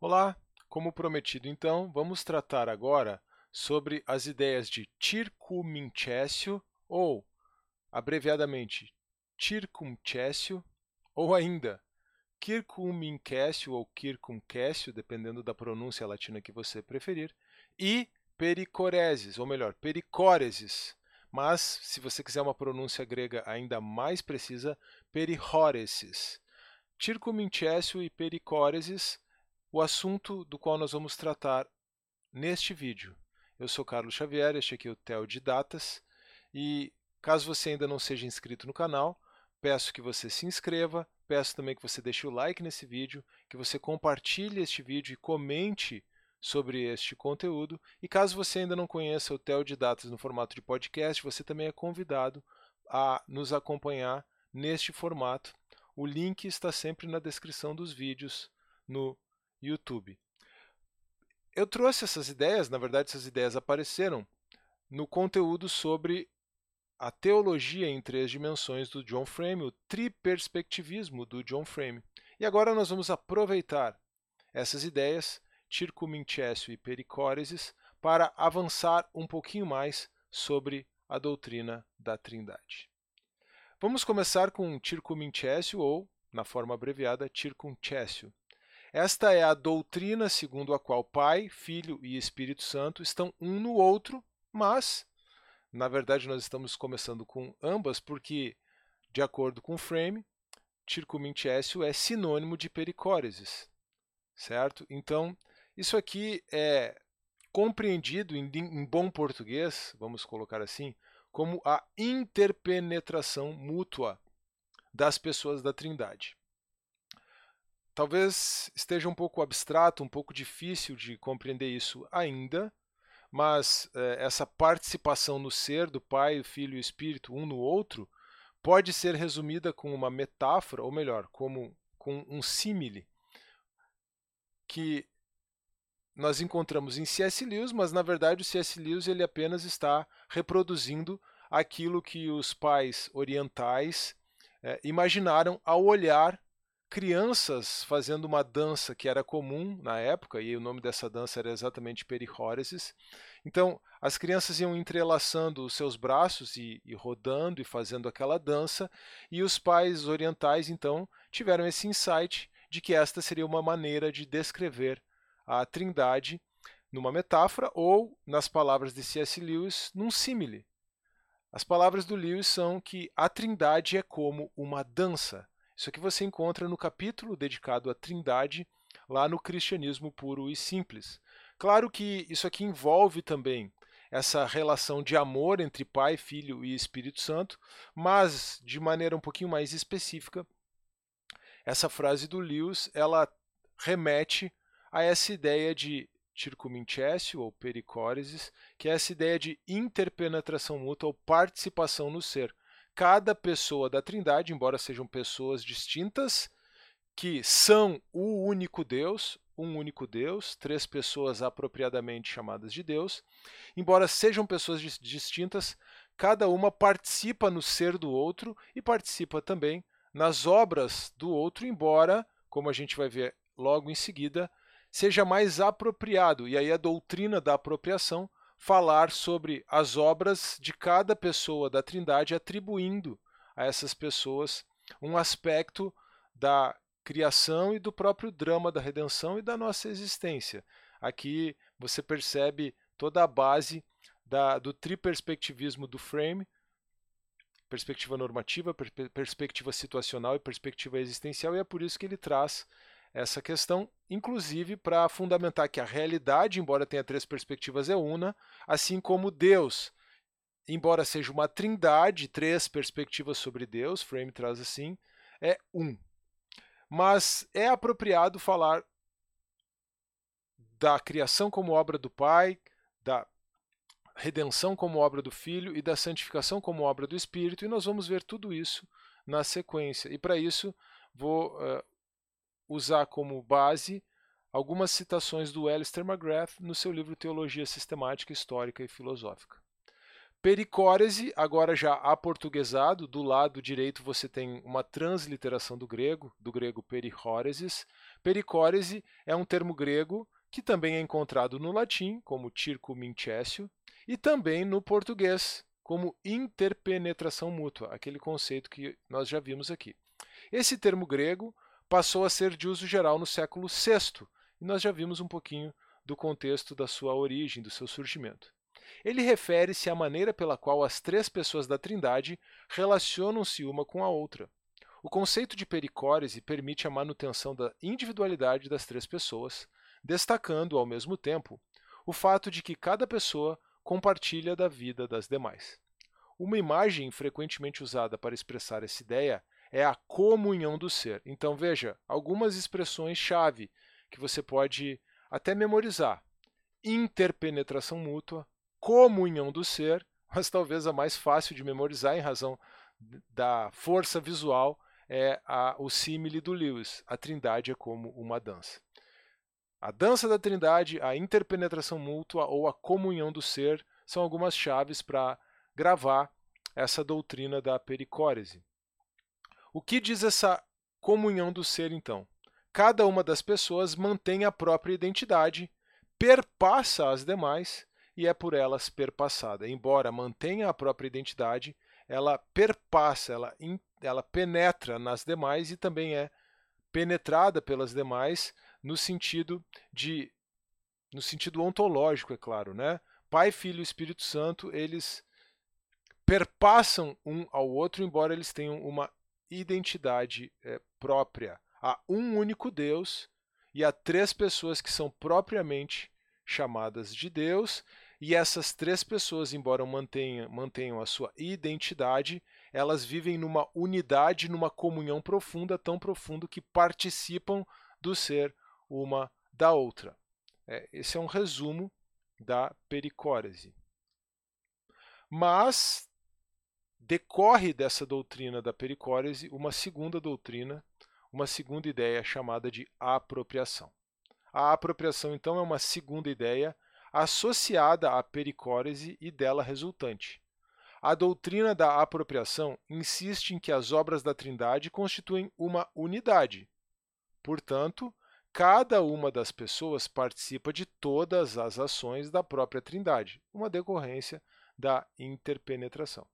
Olá, como prometido então, vamos tratar agora sobre as ideias de circumintésio ou, abreviadamente, circumcessio, ou ainda circumincessio ou circumcessio, dependendo da pronúncia latina que você preferir, e pericoreses, ou melhor, pericóreses. Mas, se você quiser uma pronúncia grega ainda mais precisa, perihoreses. Circumintésio e pericóreses o assunto do qual nós vamos tratar neste vídeo. Eu sou Carlos Xavier, este aqui é o TEL de Datas, e caso você ainda não seja inscrito no canal, peço que você se inscreva, peço também que você deixe o like nesse vídeo, que você compartilhe este vídeo e comente sobre este conteúdo. E caso você ainda não conheça o TEL de Datas no formato de podcast, você também é convidado a nos acompanhar neste formato. O link está sempre na descrição dos vídeos no YouTube. Eu trouxe essas ideias, na verdade, essas ideias apareceram no conteúdo sobre a teologia em três dimensões do John Frame, o triperspectivismo do John Frame. E agora nós vamos aproveitar essas ideias, Circuminchessio e Pericóreses, para avançar um pouquinho mais sobre a doutrina da Trindade. Vamos começar com Circuminchessio, ou, na forma abreviada, Circumcessio. Esta é a doutrina segundo a qual Pai, Filho e Espírito Santo estão um no outro, mas, na verdade, nós estamos começando com ambas, porque, de acordo com o Frame, circumintésio é sinônimo de pericóreses, certo? Então, isso aqui é compreendido em, em bom português, vamos colocar assim, como a interpenetração mútua das pessoas da Trindade. Talvez esteja um pouco abstrato, um pouco difícil de compreender isso ainda, mas eh, essa participação no ser do Pai, o Filho e o Espírito um no outro pode ser resumida com uma metáfora, ou melhor, como com um símile, que nós encontramos em C.S. Lewis, mas na verdade o C.S. Lewis ele apenas está reproduzindo aquilo que os pais orientais eh, imaginaram ao olhar crianças fazendo uma dança que era comum na época, e o nome dessa dança era exatamente perihóresis. Então, as crianças iam entrelaçando os seus braços e, e, rodando e fazendo aquela dança, e os pais orientais, então, tiveram esse insight de que esta seria uma maneira de descrever a trindade numa metáfora ou, nas palavras de C.S. Lewis, num símile. As palavras do Lewis são que a trindade é como uma dança. Isso aqui você encontra no capítulo dedicado à Trindade, lá no Cristianismo Puro e Simples. Claro que isso aqui envolve também essa relação de amor entre Pai, Filho e Espírito Santo, mas de maneira um pouquinho mais específica, essa frase do Lewis, ela remete a essa ideia de circuminchessio ou pericóresis, que é essa ideia de interpenetração mútua ou participação no ser cada pessoa da Trindade, embora sejam pessoas distintas, que são o único Deus, um único Deus, três pessoas apropriadamente chamadas de Deus, embora sejam pessoas distintas, cada uma participa no ser do outro e participa também nas obras do outro, embora, como a gente vai ver logo em seguida, seja mais apropriado. E aí a doutrina da apropriação falar sobre as obras de cada pessoa da Trindade, atribuindo a essas pessoas um aspecto da criação e do próprio drama da redenção e da nossa existência. Aqui você percebe toda a base da, do triperspectivismo do Frame, perspectiva normativa, per perspectiva situacional e perspectiva existencial, e é por isso que ele traz essa questão, inclusive para fundamentar que a realidade, embora tenha três perspectivas, é una, assim como Deus, embora seja uma trindade, três perspectivas sobre Deus, Frame traz assim, é um. Mas é apropriado falar da criação como obra do Pai, da redenção como obra do Filho e da santificação como obra do Espírito, e nós vamos ver tudo isso na sequência. E para isso vou uh, usar como base algumas citações do Alistair McGrath no seu livro Teologia Sistemática, Histórica e Filosófica. Pericórese, agora já aportuguesado, do lado direito você tem uma transliteração do grego, do grego perihóresis. Pericórese é um termo grego que também é encontrado no latim, como circumincessio, e também no português, como interpenetração mútua, aquele conceito que nós já vimos aqui. Esse termo grego passou a ser de uso geral no século VI, e nós já vimos um pouquinho do contexto da sua origem, do seu surgimento. Ele refere-se à maneira pela qual as três pessoas da Trindade relacionam-se uma com a outra. O conceito de pericórese permite a manutenção da individualidade das três pessoas, destacando, ao mesmo tempo, o fato de que cada pessoa compartilha da vida das demais. Uma imagem frequentemente usada para expressar essa ideia é a comunhão do ser. Então veja, algumas expressões-chave que você pode até memorizar: interpenetração mútua, comunhão do ser, mas talvez a mais fácil de memorizar em razão da força visual é a, o símile do Lewis. A trindade é como uma dança. A dança da trindade, a interpenetração mútua ou a comunhão do ser são algumas chaves para gravar essa doutrina da pericórese. O que diz essa comunhão do ser, então? Cada uma das pessoas mantém a própria identidade, perpassa as demais e é por elas perpassada. Embora mantenha a própria identidade, ela perpassa, ela, ela penetra nas demais e também é penetrada pelas demais no sentido de no sentido ontológico, é claro, né? Pai, Filho e Espírito Santo, eles perpassam um ao outro, embora eles tenham uma identidade é, própria. Há um único Deus e há três pessoas que são propriamente chamadas de Deus, e essas três pessoas, embora mantenham, mantenham a sua identidade, elas vivem numa unidade, numa comunhão profunda, tão profundo que participam do ser uma da outra. É, esse é um resumo da pericórese. Mas decorre dessa doutrina da pericórese uma segunda doutrina, uma segunda ideia chamada de apropriação. A apropriação, então, é uma segunda ideia associada à pericórese e dela resultante. A doutrina da apropriação insiste em que as obras da Trindade constituem uma unidade. Portanto, cada uma das pessoas participa de todas as ações da própria Trindade, uma decorrência da interpenetração.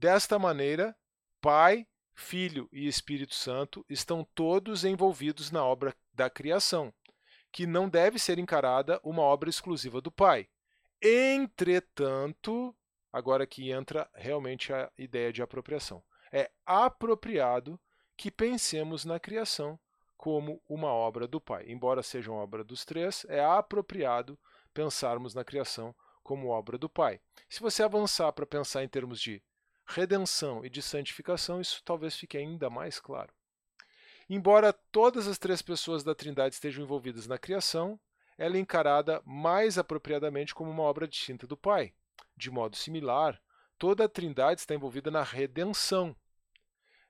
Desta maneira, Pai, Filho e Espírito Santo estão todos envolvidos na obra da criação, que não deve ser encarada uma obra exclusiva do Pai. Entretanto, agora que entra realmente a ideia de apropriação, é apropriado que pensemos na criação como uma obra do Pai. Embora seja uma obra dos três, é apropriado pensarmos na criação como obra do Pai. Se você avançar para pensar em termos de redenção e de santificação, isso talvez fique ainda mais claro. Embora todas as três pessoas da Trindade estejam envolvidas na criação, ela é encarada mais apropriadamente como uma obra distinta do Pai. De modo similar, toda a Trindade está envolvida na redenção,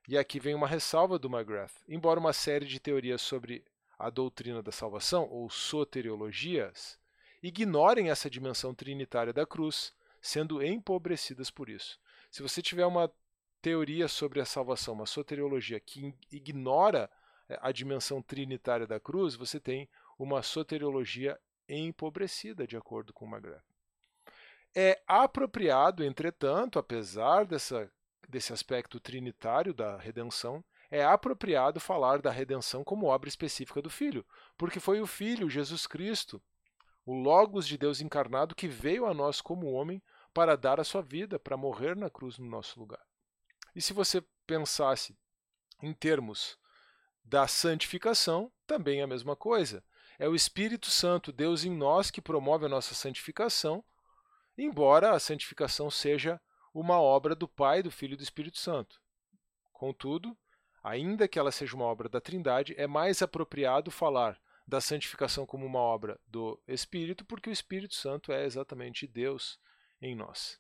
e aqui vem uma ressalva do McGrath. Embora uma série de teorias sobre a doutrina da salvação, ou soteriologias, ignorem essa dimensão trinitária da cruz, sendo empobrecidas por isso. Se você tiver uma teoria sobre a salvação, uma soteriologia que ignora eh, a dimensão trinitária da cruz, você tem uma soteriologia empobrecida, de acordo com McGrath. É apropriado, entretanto, apesar dessa desse aspecto trinitário da redenção, é apropriado falar da redenção como obra específica do Filho, porque foi o Filho, Jesus Cristo, o Logos de Deus encarnado, que veio a nós como homem para dar a sua vida, para morrer na cruz no nosso lugar. E se você pensasse em termos da santificação, também é a mesma coisa. É o Espírito Santo, Deus em nós, que promove a nossa santificação, embora a santificação seja uma obra do Pai, do Filho e do Espírito Santo. Contudo, ainda que ela seja uma obra da Trindade, é mais apropriado falar da santificação como uma obra do Espírito, porque o Espírito Santo é exatamente Deus em nós.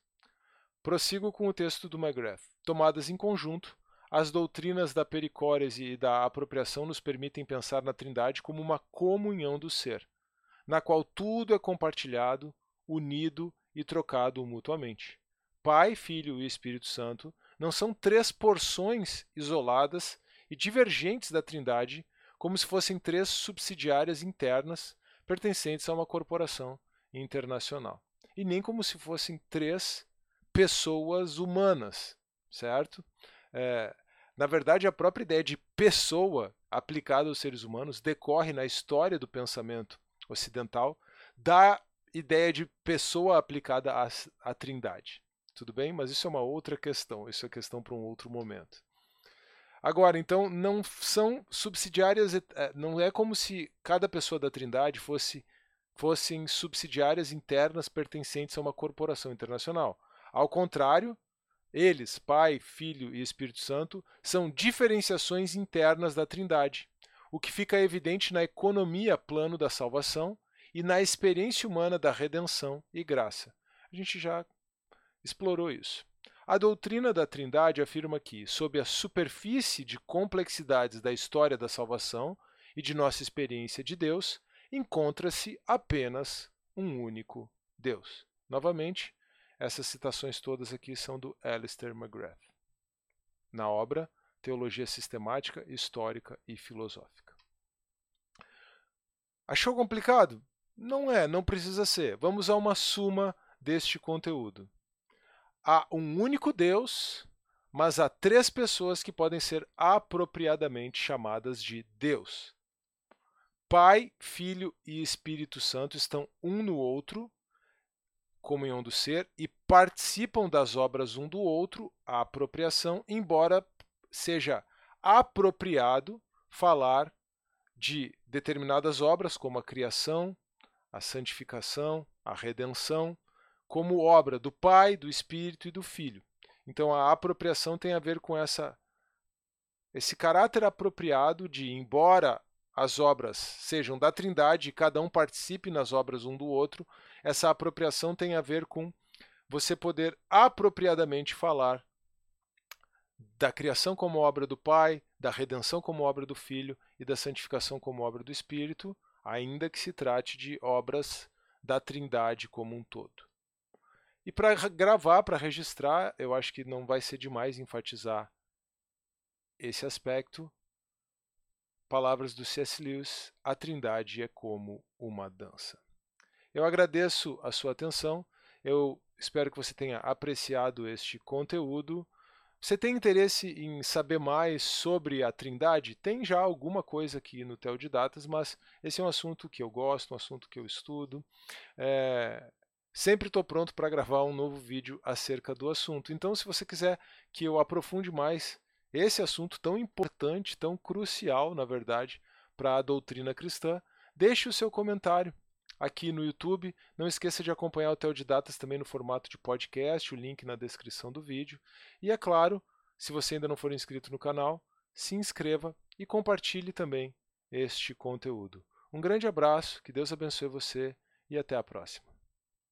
Prossigo com o texto do McGrath. Tomadas em conjunto, as doutrinas da pericórese e da apropriação nos permitem pensar na Trindade como uma comunhão do ser, na qual tudo é compartilhado, unido e trocado mutuamente. Pai, Filho e Espírito Santo não são três porções isoladas e divergentes da Trindade, como se fossem três subsidiárias internas pertencentes a uma corporação internacional. E nem como se fossem três pessoas humanas, certo? É, na verdade, a própria ideia de pessoa aplicada aos seres humanos decorre na história do pensamento ocidental da ideia de pessoa aplicada à, à trindade. Tudo bem? Mas isso é uma outra questão, isso é questão para um outro momento. Agora, então, não são subsidiárias, é, não é como se cada pessoa da Trindade fosse fossem subsidiárias internas pertencentes a uma corporação internacional. Ao contrário, eles, Pai, Filho e Espírito Santo, são diferenciações internas da Trindade, o que fica evidente na economia plano da salvação e na experiência humana da redenção e graça. A gente já explorou isso. A doutrina da Trindade afirma que, sob a superfície de complexidades da história da salvação e de nossa experiência de Deus, encontra-se apenas um único Deus. Novamente, essas citações todas aqui são do Alistair McGrath, na obra Teologia Sistemática, Histórica e Filosófica. Achou complicado? Não é, não precisa ser. Vamos a uma suma deste conteúdo. Há um único Deus, mas há três pessoas que podem ser apropriadamente chamadas de Deus. Pai, Filho e Espírito Santo estão um no outro comunhão do ser e participam das obras um do outro, a apropriação, embora seja apropriado falar de determinadas obras, como a criação, a santificação, a redenção, como obra do Pai, do Espírito e do Filho. Então a apropriação tem a ver com essa esse caráter apropriado de, embora as obras sejam da Trindade e cada um participe nas obras um do outro, essa apropriação tem a ver com você poder apropriadamente falar da criação como obra do Pai, da redenção como obra do Filho e da santificação como obra do Espírito, ainda que se trate de obras da Trindade como um todo. E para gravar, para registrar, eu acho que não vai ser demais enfatizar esse aspecto. Palavras do C.S. Lewis: A Trindade é como uma dança. Eu agradeço a sua atenção. Eu espero que você tenha apreciado este conteúdo. Você tem interesse em saber mais sobre a Trindade? Tem já alguma coisa aqui no Tel de Datas, mas esse é um assunto que eu gosto, um assunto que eu estudo. É... Sempre estou pronto para gravar um novo vídeo acerca do assunto. Então, se você quiser que eu aprofunde mais esse assunto tão importante, tão crucial, na verdade, para a doutrina cristã, deixe o seu comentário aqui no YouTube. Não esqueça de acompanhar o Teodidatas também no formato de podcast, o link na descrição do vídeo. E é claro, se você ainda não for inscrito no canal, se inscreva e compartilhe também este conteúdo. Um grande abraço, que Deus abençoe você e até a próxima.